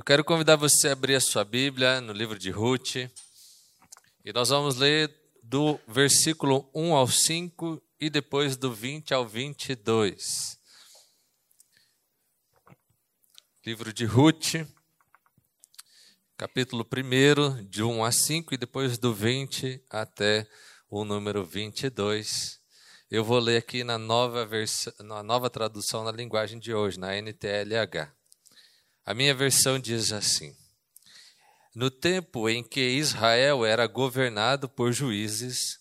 Eu quero convidar você a abrir a sua Bíblia no livro de Ruth. E nós vamos ler do versículo 1 ao 5 e depois do 20 ao 22. Livro de Ruth, capítulo 1, de 1 a 5 e depois do 20 até o número 22. Eu vou ler aqui na nova, vers... na nova tradução na linguagem de hoje, na NTLH. A minha versão diz assim: No tempo em que Israel era governado por juízes,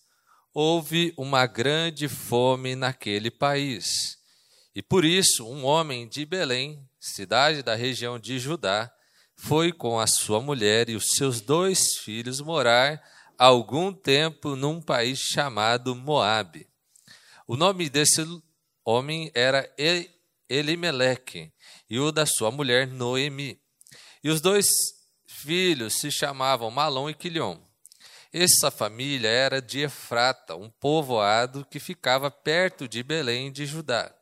houve uma grande fome naquele país. E por isso, um homem de Belém, cidade da região de Judá, foi com a sua mulher e os seus dois filhos morar algum tempo num país chamado Moabe. O nome desse homem era Elimeleque, e o da sua mulher Noemi. E os dois filhos se chamavam Malom e Quilion. Essa família era de Efrata, um povoado que ficava perto de Belém de Judá.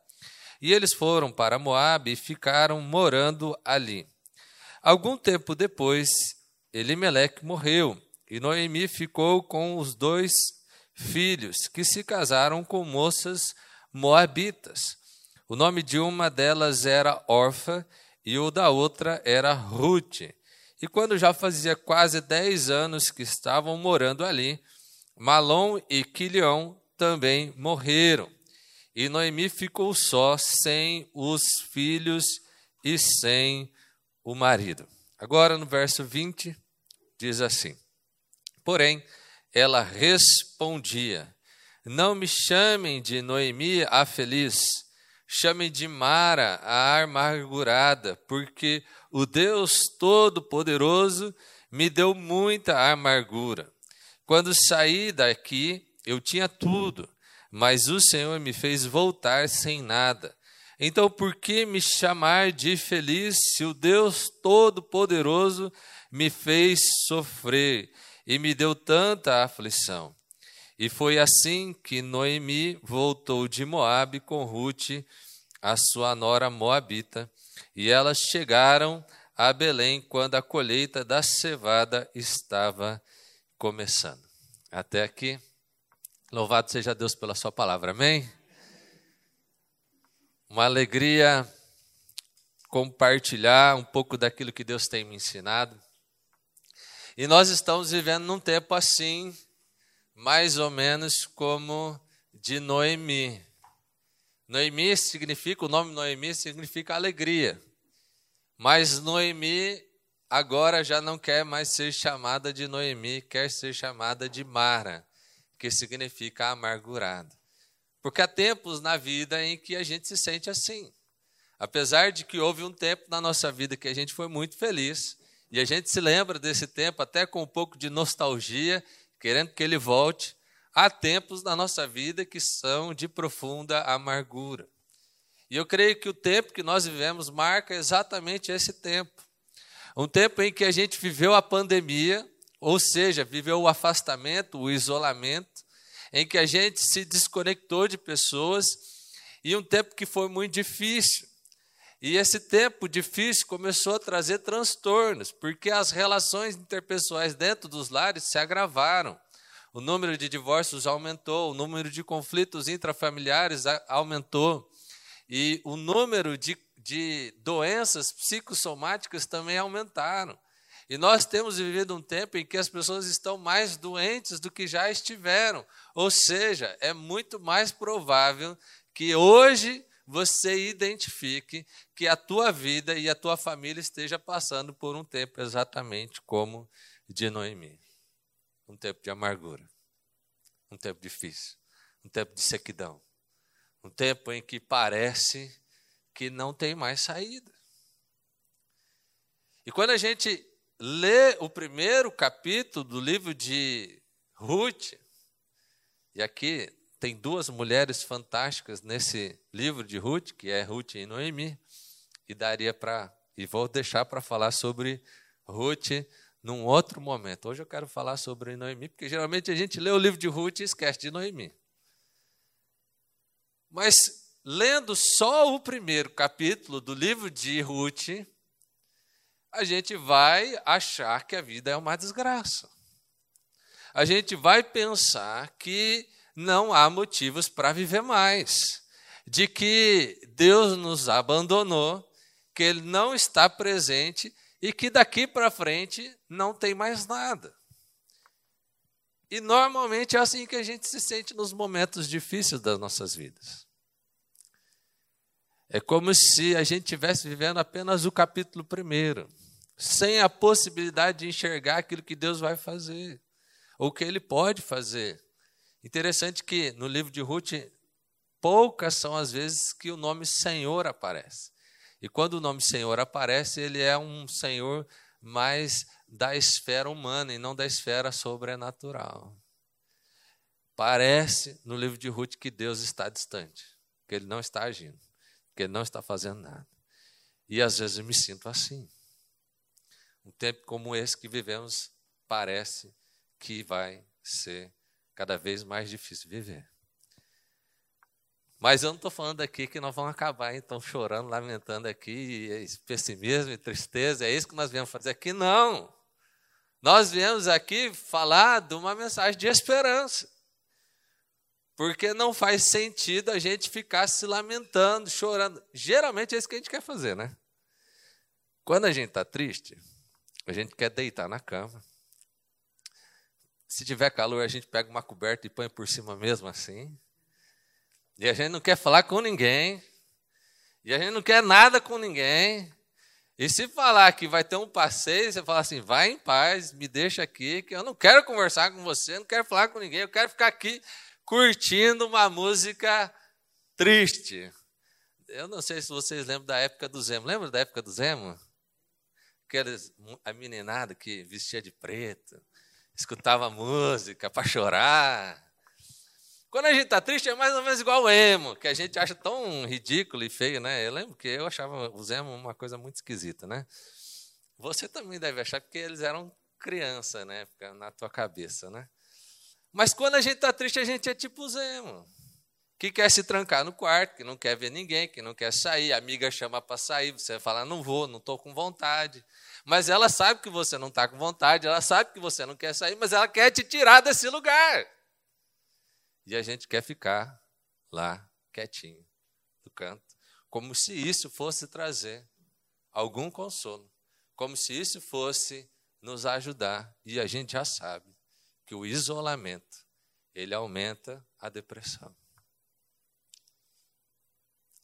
E eles foram para Moabe e ficaram morando ali. Algum tempo depois, Elimeleque morreu, e Noemi ficou com os dois filhos que se casaram com moças moabitas. O nome de uma delas era Orfa e o da outra era Ruth. E quando já fazia quase dez anos que estavam morando ali, Malom e Quilion também morreram. E Noemi ficou só, sem os filhos e sem o marido. Agora no verso 20, diz assim: Porém, ela respondia: Não me chamem de Noemi a feliz Chame de Mara a amargurada, porque o Deus Todo-Poderoso me deu muita amargura. Quando saí daqui, eu tinha tudo, mas o Senhor me fez voltar sem nada. Então, por que me chamar de feliz se o Deus Todo-Poderoso me fez sofrer e me deu tanta aflição? E foi assim que Noemi voltou de Moabe com Ruth, a sua nora moabita, e elas chegaram a Belém quando a colheita da cevada estava começando. Até aqui. Louvado seja Deus pela sua palavra. Amém. Uma alegria compartilhar um pouco daquilo que Deus tem me ensinado. E nós estamos vivendo num tempo assim, mais ou menos como de Noemi. Noemi significa, o nome Noemi significa alegria. Mas Noemi agora já não quer mais ser chamada de Noemi, quer ser chamada de Mara, que significa amargurada. Porque há tempos na vida em que a gente se sente assim. Apesar de que houve um tempo na nossa vida que a gente foi muito feliz, e a gente se lembra desse tempo até com um pouco de nostalgia querendo que ele volte, há tempos na nossa vida que são de profunda amargura. E eu creio que o tempo que nós vivemos marca exatamente esse tempo. Um tempo em que a gente viveu a pandemia, ou seja, viveu o afastamento, o isolamento, em que a gente se desconectou de pessoas, e um tempo que foi muito difícil. E esse tempo difícil começou a trazer transtornos, porque as relações interpessoais dentro dos lares se agravaram. O número de divórcios aumentou, o número de conflitos intrafamiliares aumentou, e o número de, de doenças psicossomáticas também aumentaram. E nós temos vivido um tempo em que as pessoas estão mais doentes do que já estiveram. Ou seja, é muito mais provável que hoje você identifique que a tua vida e a tua família esteja passando por um tempo exatamente como de Noemi. Um tempo de amargura, um tempo difícil, um tempo de sequidão, um tempo em que parece que não tem mais saída. E quando a gente lê o primeiro capítulo do livro de Ruth, e aqui tem duas mulheres fantásticas nesse livro de Ruth, que é Ruth e Noemi, e daria para e vou deixar para falar sobre Ruth num outro momento. Hoje eu quero falar sobre Noemi, porque geralmente a gente lê o livro de Ruth e esquece de Noemi. Mas lendo só o primeiro capítulo do livro de Ruth, a gente vai achar que a vida é uma desgraça. A gente vai pensar que não há motivos para viver mais, de que Deus nos abandonou, que Ele não está presente e que daqui para frente não tem mais nada. E normalmente é assim que a gente se sente nos momentos difíceis das nossas vidas. É como se a gente estivesse vivendo apenas o capítulo primeiro, sem a possibilidade de enxergar aquilo que Deus vai fazer, ou que Ele pode fazer. Interessante que no livro de Ruth, poucas são as vezes que o nome Senhor aparece. E quando o nome Senhor aparece, ele é um Senhor mais da esfera humana e não da esfera sobrenatural. Parece no livro de Ruth que Deus está distante, que ele não está agindo, que ele não está fazendo nada. E às vezes eu me sinto assim. Um tempo como esse que vivemos parece que vai ser cada vez mais difícil viver. Mas eu não estou falando aqui que nós vamos acabar então chorando, lamentando aqui, pessimismo e tristeza, é isso que nós viemos fazer aqui? Não. Nós viemos aqui falar de uma mensagem de esperança. Porque não faz sentido a gente ficar se lamentando, chorando. Geralmente é isso que a gente quer fazer, né? Quando a gente está triste, a gente quer deitar na cama. Se tiver calor, a gente pega uma coberta e põe por cima mesmo assim. E a gente não quer falar com ninguém. E a gente não quer nada com ninguém. E se falar que vai ter um passeio, você fala assim: vai em paz, me deixa aqui, que eu não quero conversar com você, não quero falar com ninguém, eu quero ficar aqui curtindo uma música triste. Eu não sei se vocês lembram da época do Zemo. Lembra da época do Zemo? Aqueles, a meninada que vestia de preto, escutava música para chorar. Quando a gente está triste, é mais ou menos igual o emo, que a gente acha tão ridículo e feio, né? Eu lembro que eu achava os emo uma coisa muito esquisita, né? Você também deve achar, porque eles eram criança, né? Na tua cabeça, né? Mas quando a gente está triste, a gente é tipo os emo, que quer se trancar no quarto, que não quer ver ninguém, que não quer sair. A amiga chama para sair, você fala, não vou, não estou com vontade. Mas ela sabe que você não está com vontade, ela sabe que você não quer sair, mas ela quer te tirar desse lugar. E a gente quer ficar lá, quietinho, do canto, como se isso fosse trazer algum consolo, como se isso fosse nos ajudar. E a gente já sabe que o isolamento, ele aumenta a depressão.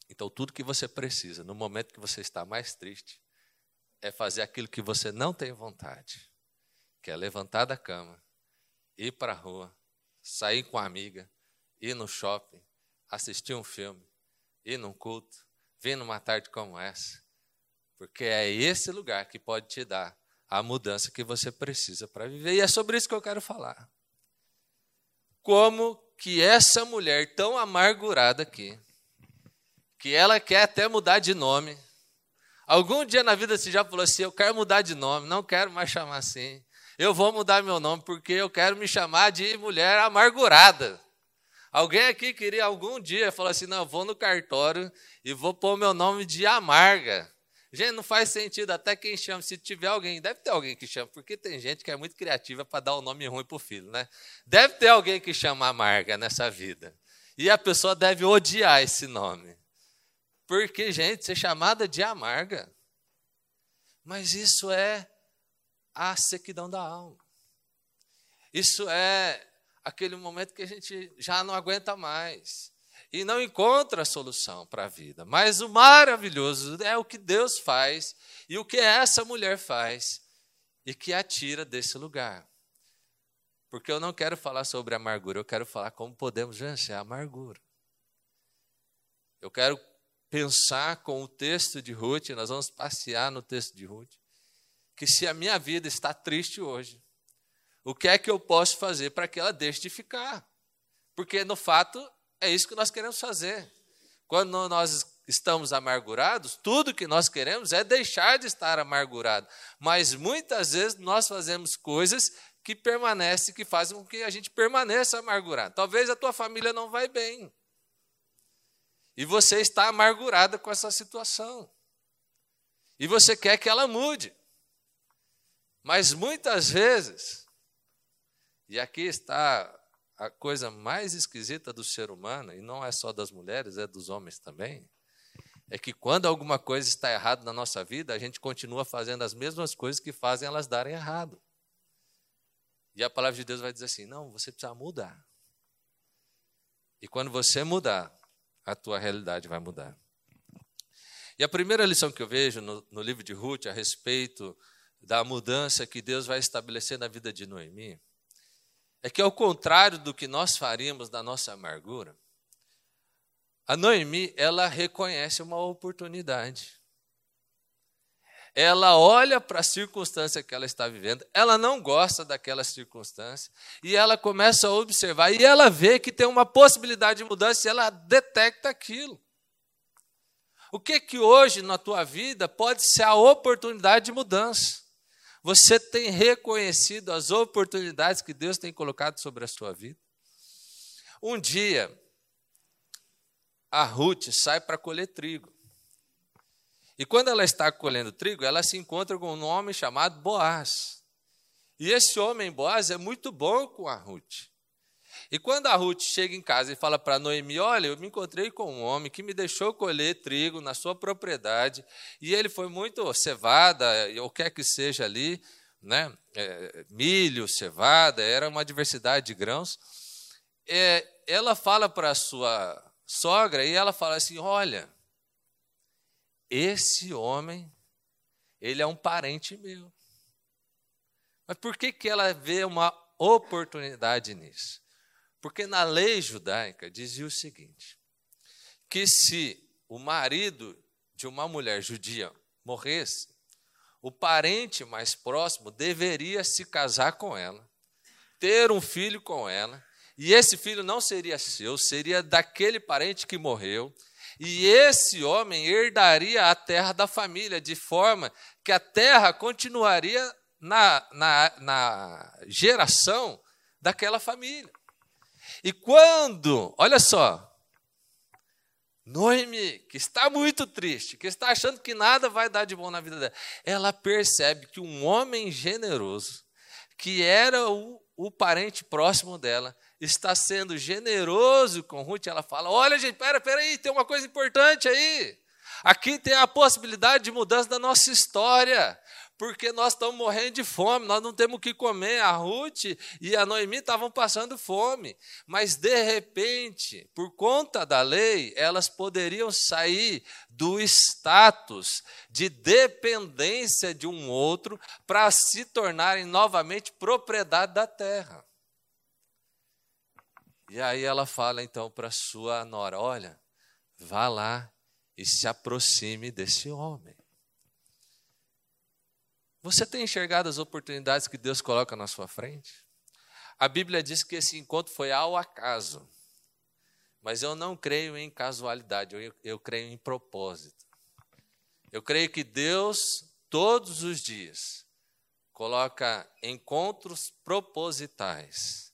Então, tudo que você precisa, no momento que você está mais triste, é fazer aquilo que você não tem vontade, que é levantar da cama, ir para a rua, sair com a amiga, ir no shopping, assistir um filme, ir num culto, vir numa tarde como essa. Porque é esse lugar que pode te dar a mudança que você precisa para viver. E é sobre isso que eu quero falar. Como que essa mulher tão amargurada aqui, que ela quer até mudar de nome. Algum dia na vida você já falou assim: eu quero mudar de nome, não quero mais chamar assim. Eu vou mudar meu nome porque eu quero me chamar de mulher amargurada. Alguém aqui queria algum dia falar assim: não, vou no cartório e vou pôr meu nome de amarga. Gente, não faz sentido, até quem chama, se tiver alguém, deve ter alguém que chama, porque tem gente que é muito criativa para dar um nome ruim para o filho, né? Deve ter alguém que chama amarga nessa vida. E a pessoa deve odiar esse nome. Porque, gente, ser chamada de amarga. Mas isso é a sequidão da alma. Isso é aquele momento que a gente já não aguenta mais e não encontra a solução para a vida. Mas o maravilhoso é o que Deus faz e o que essa mulher faz e que a tira desse lugar. Porque eu não quero falar sobre amargura, eu quero falar como podemos vencer a amargura. Eu quero pensar com o texto de Ruth, nós vamos passear no texto de Ruth, que se a minha vida está triste hoje, o que é que eu posso fazer para que ela deixe de ficar? Porque, no fato, é isso que nós queremos fazer. Quando nós estamos amargurados, tudo que nós queremos é deixar de estar amargurado. Mas muitas vezes nós fazemos coisas que permanecem, que fazem com que a gente permaneça amargurado. Talvez a tua família não vai bem. E você está amargurada com essa situação. E você quer que ela mude. Mas muitas vezes, e aqui está a coisa mais esquisita do ser humano, e não é só das mulheres, é dos homens também, é que quando alguma coisa está errada na nossa vida, a gente continua fazendo as mesmas coisas que fazem elas darem errado. E a palavra de Deus vai dizer assim: não, você precisa mudar. E quando você mudar, a tua realidade vai mudar. E a primeira lição que eu vejo no, no livro de Ruth a respeito da mudança que Deus vai estabelecer na vida de Noemi é que, ao contrário do que nós faríamos na nossa amargura, a Noemi, ela reconhece uma oportunidade. Ela olha para a circunstância que ela está vivendo, ela não gosta daquela circunstância, e ela começa a observar, e ela vê que tem uma possibilidade de mudança, e ela detecta aquilo. O que que hoje na tua vida pode ser a oportunidade de mudança? Você tem reconhecido as oportunidades que Deus tem colocado sobre a sua vida? Um dia, a Ruth sai para colher trigo. E quando ela está colhendo trigo, ela se encontra com um homem chamado Boaz. E esse homem, Boaz, é muito bom com a Ruth. E quando a Ruth chega em casa e fala para Noemi: Olha, eu me encontrei com um homem que me deixou colher trigo na sua propriedade, e ele foi muito cevada, ou quer que seja ali, né? É, milho, cevada, era uma diversidade de grãos. É, ela fala para a sua sogra e ela fala assim: Olha, esse homem, ele é um parente meu. Mas por que, que ela vê uma oportunidade nisso? Porque na lei judaica dizia o seguinte: que se o marido de uma mulher judia morresse, o parente mais próximo deveria se casar com ela, ter um filho com ela e esse filho não seria seu, seria daquele parente que morreu. E esse homem herdaria a terra da família, de forma que a terra continuaria na, na, na geração daquela família. E quando, olha só, Noemi, que está muito triste, que está achando que nada vai dar de bom na vida dela, ela percebe que um homem generoso, que era o, o parente próximo dela, está sendo generoso com Ruth, ela fala: Olha, gente, pera, pera aí, tem uma coisa importante aí. Aqui tem a possibilidade de mudança da nossa história, porque nós estamos morrendo de fome, nós não temos o que comer. A Ruth e a Noemi estavam passando fome, mas de repente, por conta da lei, elas poderiam sair do status de dependência de um outro para se tornarem novamente propriedade da terra. E aí ela fala então para sua nora: Olha, vá lá e se aproxime desse homem. Você tem enxergado as oportunidades que Deus coloca na sua frente? A Bíblia diz que esse encontro foi ao acaso. Mas eu não creio em casualidade, eu, eu creio em propósito. Eu creio que Deus, todos os dias, coloca encontros propositais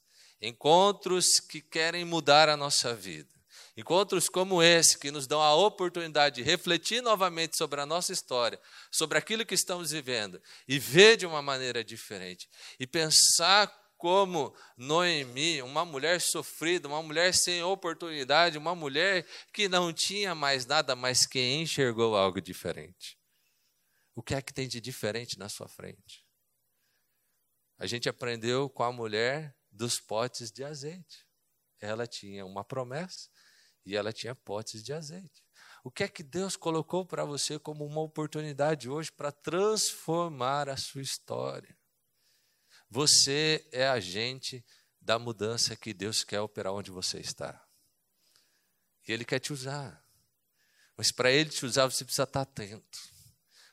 encontros que querem mudar a nossa vida. Encontros como esse, que nos dão a oportunidade de refletir novamente sobre a nossa história, sobre aquilo que estamos vivendo, e ver de uma maneira diferente. E pensar como Noemi, uma mulher sofrida, uma mulher sem oportunidade, uma mulher que não tinha mais nada, mas que enxergou algo diferente. O que é que tem de diferente na sua frente? A gente aprendeu com a mulher dos potes de azeite. Ela tinha uma promessa e ela tinha potes de azeite. O que é que Deus colocou para você como uma oportunidade hoje para transformar a sua história? Você é agente da mudança que Deus quer operar onde você está. E Ele quer te usar. Mas para Ele te usar, você precisa estar atento.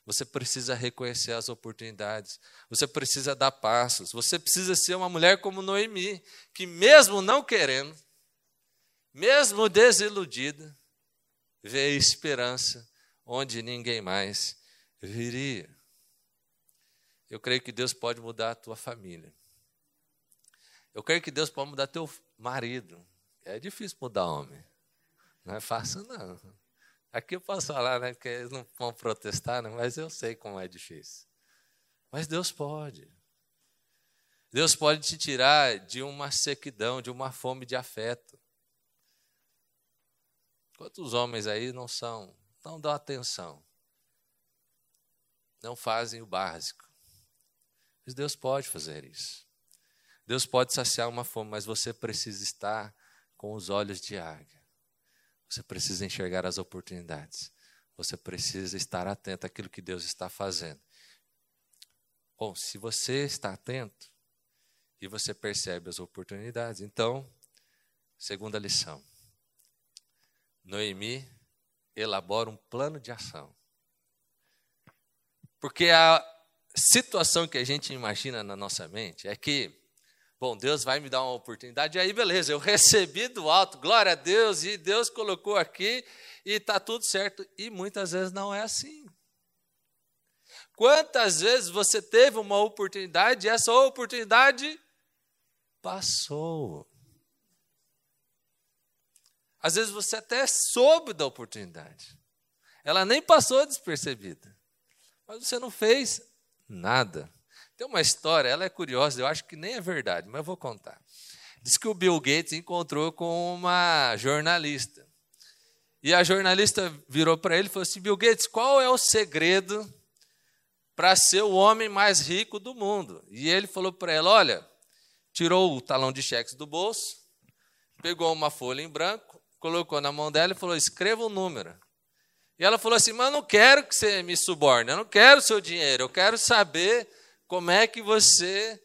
Você precisa reconhecer as oportunidades. Você precisa dar passos. Você precisa ser uma mulher como Noemi, que mesmo não querendo, mesmo desiludida, vê esperança onde ninguém mais viria. Eu creio que Deus pode mudar a tua família. Eu creio que Deus pode mudar teu marido. É difícil mudar homem. Não é fácil, não. Aqui eu posso falar, né, que eles não vão protestar, né, mas eu sei como é difícil. Mas Deus pode. Deus pode te tirar de uma sequidão, de uma fome de afeto. Quantos homens aí não são, não dão atenção, não fazem o básico. Mas Deus pode fazer isso. Deus pode saciar uma fome, mas você precisa estar com os olhos de águia. Você precisa enxergar as oportunidades. Você precisa estar atento àquilo que Deus está fazendo. Bom, se você está atento e você percebe as oportunidades, então, segunda lição. Noemi elabora um plano de ação. Porque a situação que a gente imagina na nossa mente é que, bom, Deus vai me dar uma oportunidade, e aí beleza, eu recebi do alto, glória a Deus, e Deus colocou aqui, e está tudo certo. E muitas vezes não é assim. Quantas vezes você teve uma oportunidade e essa oportunidade passou? Às vezes você até soube da oportunidade. Ela nem passou despercebida. Mas você não fez nada. Tem uma história, ela é curiosa, eu acho que nem é verdade, mas eu vou contar. Diz que o Bill Gates encontrou com uma jornalista. E a jornalista virou para ele e falou assim: Bill Gates, qual é o segredo para ser o homem mais rico do mundo? E ele falou para ela: Olha, tirou o talão de cheques do bolso, pegou uma folha em branco, colocou na mão dela e falou: Escreva o um número. E ela falou assim: Mas eu não quero que você me suborne, eu não quero o seu dinheiro, eu quero saber como é que você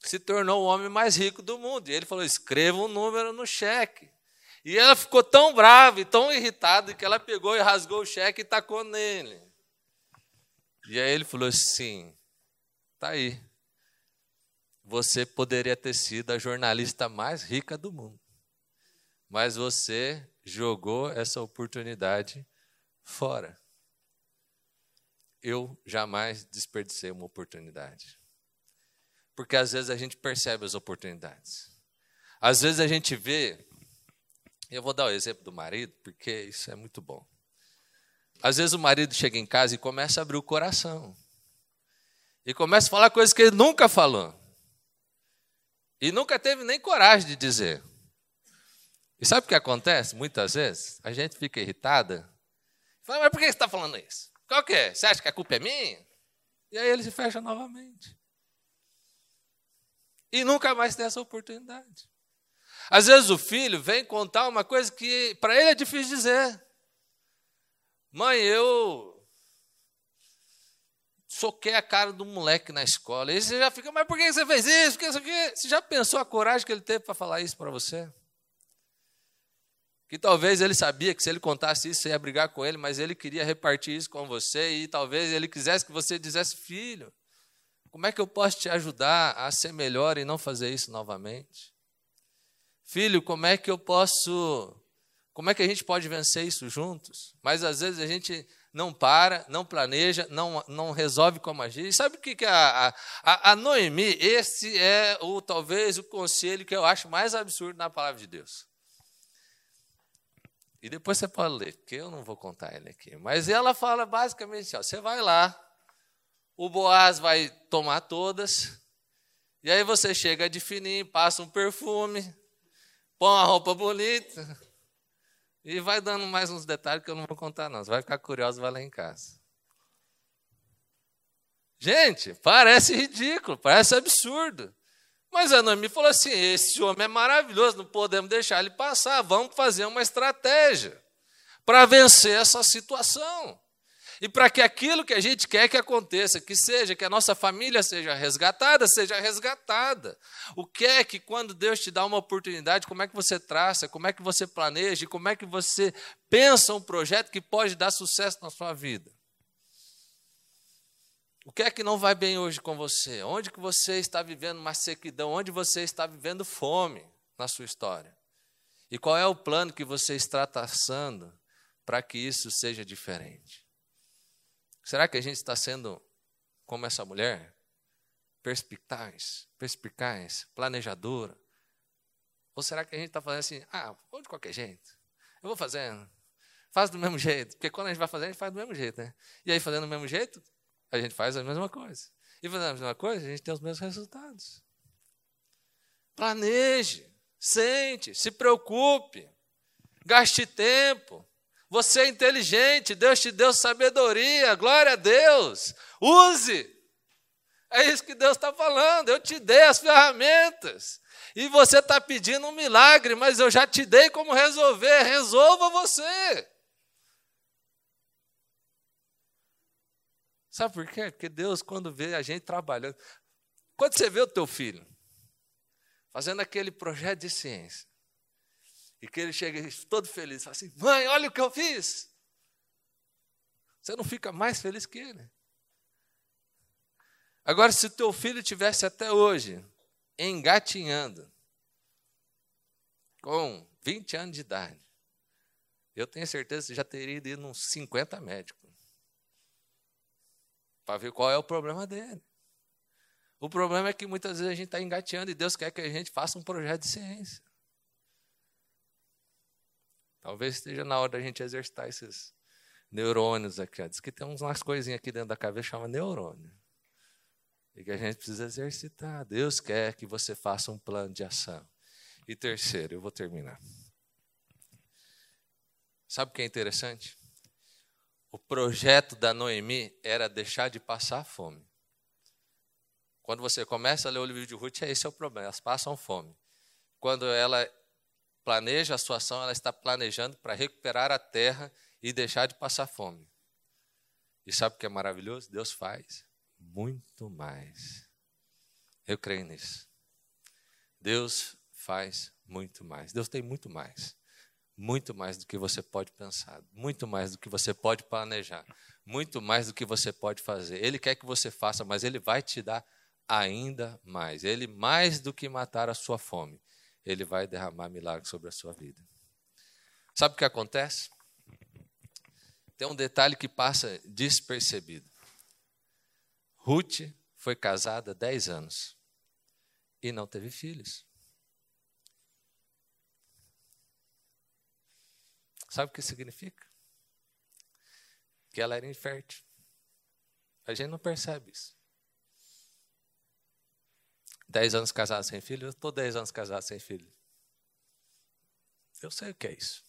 se tornou o homem mais rico do mundo. E ele falou: Escreva um número no cheque. E ela ficou tão brava e tão irritada que ela pegou e rasgou o cheque e tacou nele. E aí ele falou assim: tá aí. Você poderia ter sido a jornalista mais rica do mundo, mas você jogou essa oportunidade fora. Eu jamais desperdicei uma oportunidade. Porque às vezes a gente percebe as oportunidades. Às vezes a gente vê eu vou dar o exemplo do marido, porque isso é muito bom. Às vezes o marido chega em casa e começa a abrir o coração. E começa a falar coisas que ele nunca falou. E nunca teve nem coragem de dizer. E sabe o que acontece? Muitas vezes a gente fica irritada. Fala, mas por que você está falando isso? Qual que é? Você acha que a culpa é minha? E aí ele se fecha novamente. E nunca mais tem essa oportunidade. Às vezes o filho vem contar uma coisa que para ele é difícil dizer. Mãe, eu soquei a cara do moleque na escola. E você já fica, mas por que você fez isso? Por que isso Você já pensou a coragem que ele teve para falar isso para você? Que talvez ele sabia que se ele contasse isso, você ia brigar com ele, mas ele queria repartir isso com você e talvez ele quisesse que você dissesse, filho, como é que eu posso te ajudar a ser melhor e não fazer isso novamente? Filho, como é que eu posso. Como é que a gente pode vencer isso juntos? Mas às vezes a gente não para, não planeja, não, não resolve como agir. E sabe o que, que a, a, a Noemi, esse é o talvez o conselho que eu acho mais absurdo na palavra de Deus. E depois você pode ler, porque eu não vou contar ele aqui. Mas ela fala basicamente: ó, você vai lá, o Boaz vai tomar todas, e aí você chega de fininho, passa um perfume, põe uma roupa bonita e vai dando mais uns detalhes que eu não vou contar, não. Você vai ficar curioso, vai lá em casa. Gente, parece ridículo, parece absurdo. Mas a Noemi falou assim: esse homem é maravilhoso, não podemos deixar ele passar, vamos fazer uma estratégia para vencer essa situação. E para que aquilo que a gente quer que aconteça, que seja, que a nossa família seja resgatada, seja resgatada. O que é que quando Deus te dá uma oportunidade, como é que você traça, como é que você planeja, como é que você pensa um projeto que pode dar sucesso na sua vida? O que é que não vai bem hoje com você? Onde que você está vivendo uma sequidão? Onde você está vivendo fome na sua história? E qual é o plano que você está traçando para que isso seja diferente? Será que a gente está sendo como essa mulher? Perspicaz, perspicaz, planejadora? Ou será que a gente está fazendo assim, ah, vou de qualquer jeito? Eu vou fazendo. Faz do mesmo jeito. Porque quando a gente vai fazer, a gente faz do mesmo jeito, né? E aí, fazendo do mesmo jeito, a gente faz a mesma coisa. e fazendo a mesma coisa, a gente tem os mesmos resultados. Planeje, sente, se preocupe, gaste tempo. Você é inteligente, Deus te deu sabedoria, glória a Deus. Use. É isso que Deus está falando. Eu te dei as ferramentas. E você está pedindo um milagre, mas eu já te dei como resolver. Resolva você. Sabe por quê? Porque Deus, quando vê a gente trabalhando. Quando você vê o teu filho fazendo aquele projeto de ciência, e que ele chega todo feliz, fala assim: mãe, olha o que eu fiz. Você não fica mais feliz que ele. Agora, se teu filho tivesse até hoje engatinhando, com 20 anos de idade, eu tenho certeza que já teria ido uns 50 médicos para ver qual é o problema dele. O problema é que muitas vezes a gente está engateando e Deus quer que a gente faça um projeto de ciência. Talvez esteja na hora da gente exercitar esses neurônios aqui. Diz que tem umas coisinhas aqui dentro da cabeça que chama neurônio. E que a gente precisa exercitar. Deus quer que você faça um plano de ação. E terceiro, eu vou terminar. Sabe o que é interessante? O projeto da Noemi era deixar de passar fome. Quando você começa a ler o livro de Ruth, esse é o problema, elas passam fome. Quando ela planeja a sua ação, ela está planejando para recuperar a terra e deixar de passar fome. E sabe o que é maravilhoso? Deus faz muito mais. Eu creio nisso. Deus faz muito mais. Deus tem muito mais. Muito mais do que você pode pensar, muito mais do que você pode planejar, muito mais do que você pode fazer. Ele quer que você faça, mas ele vai te dar ainda mais. Ele, mais do que matar a sua fome, ele vai derramar milagres sobre a sua vida. Sabe o que acontece? Tem um detalhe que passa despercebido. Ruth foi casada 10 anos e não teve filhos. Sabe o que significa? Que ela era infértil. A gente não percebe isso. Dez anos casado sem filho, eu estou dez anos casado sem filho. Eu sei o que é isso.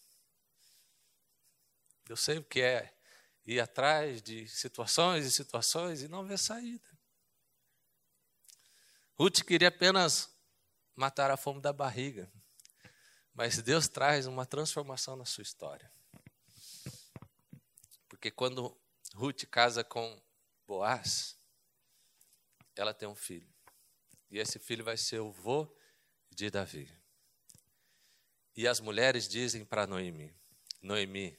Eu sei o que é ir atrás de situações e situações e não ver saída. Ruth queria apenas matar a fome da barriga, mas Deus traz uma transformação na sua história. Porque quando Ruth casa com Boaz, ela tem um filho. E esse filho vai ser o vô de Davi. E as mulheres dizem para Noemi: Noemi,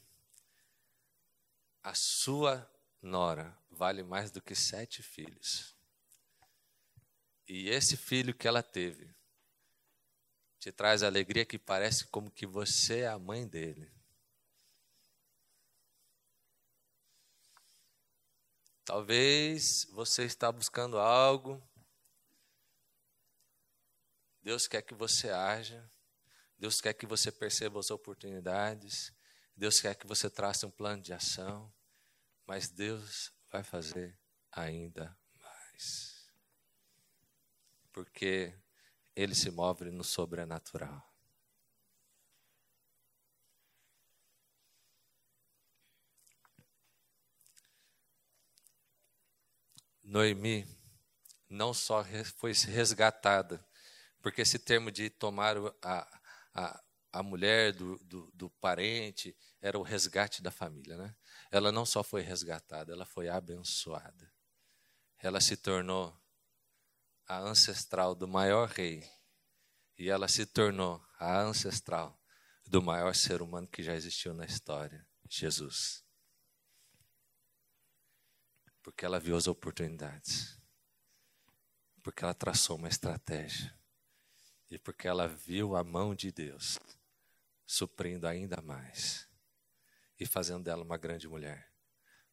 a sua nora vale mais do que sete filhos. E esse filho que ela teve te traz alegria que parece como que você é a mãe dele. Talvez você está buscando algo Deus quer que você haja, Deus quer que você perceba as oportunidades, Deus quer que você trace um plano de ação, mas Deus vai fazer ainda mais. Porque Ele se move no sobrenatural. Noemi não só foi resgatada porque esse termo de tomar a, a, a mulher do, do, do, parente era o resgate da família. Né? Ela não só foi resgatada, ela foi abençoada. Ela se tornou a ancestral do maior rei. E ela se tornou a ancestral do maior ser humano que já existiu na história, Jesus. Porque ela viu as oportunidades. Porque ela traçou uma estratégia e porque ela viu a mão de Deus suprindo ainda mais e fazendo dela uma grande mulher,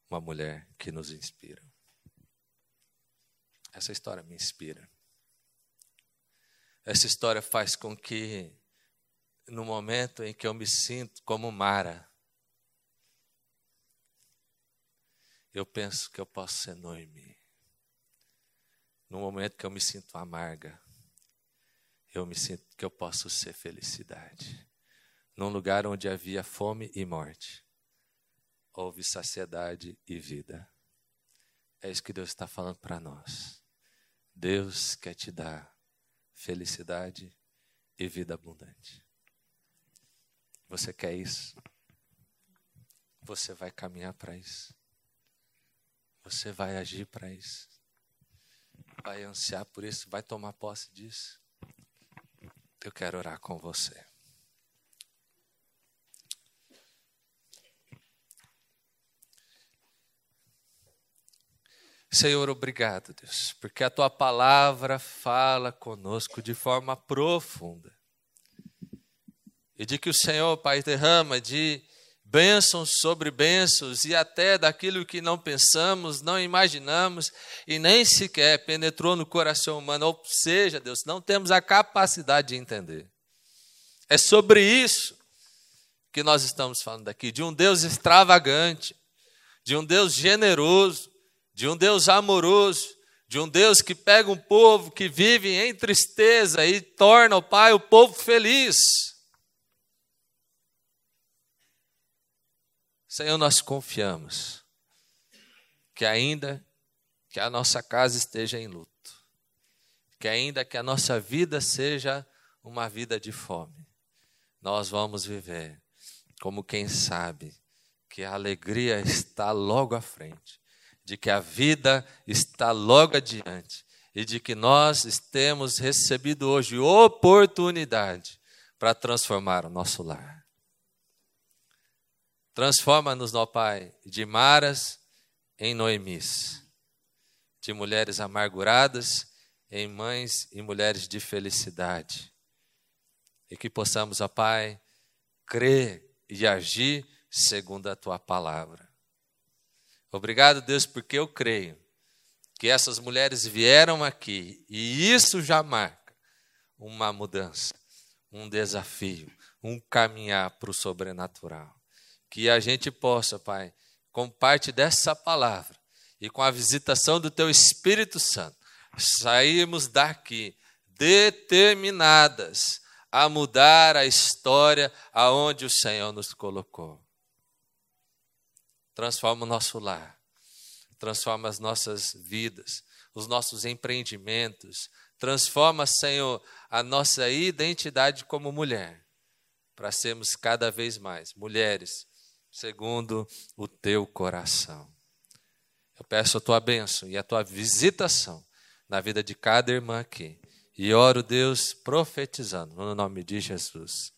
uma mulher que nos inspira. Essa história me inspira. Essa história faz com que, no momento em que eu me sinto como Mara, eu penso que eu posso ser Noemi. No momento que eu me sinto amarga, eu me sinto que eu posso ser felicidade. Num lugar onde havia fome e morte, houve saciedade e vida. É isso que Deus está falando para nós. Deus quer te dar felicidade e vida abundante. Você quer isso? Você vai caminhar para isso. Você vai agir para isso. Vai ansiar por isso, vai tomar posse disso. Eu quero orar com você. Senhor, obrigado, Deus, porque a tua palavra fala conosco de forma profunda. E de que o Senhor, Pai, derrama de bênçãos sobre bênçãos e até daquilo que não pensamos, não imaginamos e nem sequer penetrou no coração humano. Ou seja, Deus, não temos a capacidade de entender. É sobre isso que nós estamos falando aqui, de um Deus extravagante, de um Deus generoso, de um Deus amoroso, de um Deus que pega um povo que vive em tristeza e torna o Pai o povo feliz. Senhor, nós confiamos que ainda que a nossa casa esteja em luto, que ainda que a nossa vida seja uma vida de fome, nós vamos viver como quem sabe que a alegria está logo à frente de que a vida está logo adiante e de que nós temos recebido hoje oportunidade para transformar o nosso lar. Transforma-nos, ó Pai, de Maras em Noemis, de mulheres amarguradas em mães e mulheres de felicidade. E que possamos, ó Pai, crer e agir segundo a tua palavra. Obrigado, Deus, porque eu creio que essas mulheres vieram aqui e isso já marca uma mudança, um desafio, um caminhar para o sobrenatural. Que a gente possa, Pai, com parte dessa palavra e com a visitação do Teu Espírito Santo, sairmos daqui determinadas a mudar a história aonde o Senhor nos colocou transforma o nosso lar, transforma as nossas vidas, os nossos empreendimentos, transforma, Senhor, a nossa identidade como mulher, para sermos cada vez mais mulheres segundo o teu coração. Eu peço a tua bênção e a tua visitação na vida de cada irmã aqui. E oro, Deus, profetizando, no nome de Jesus.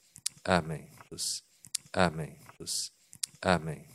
Amém. Amém. Amém.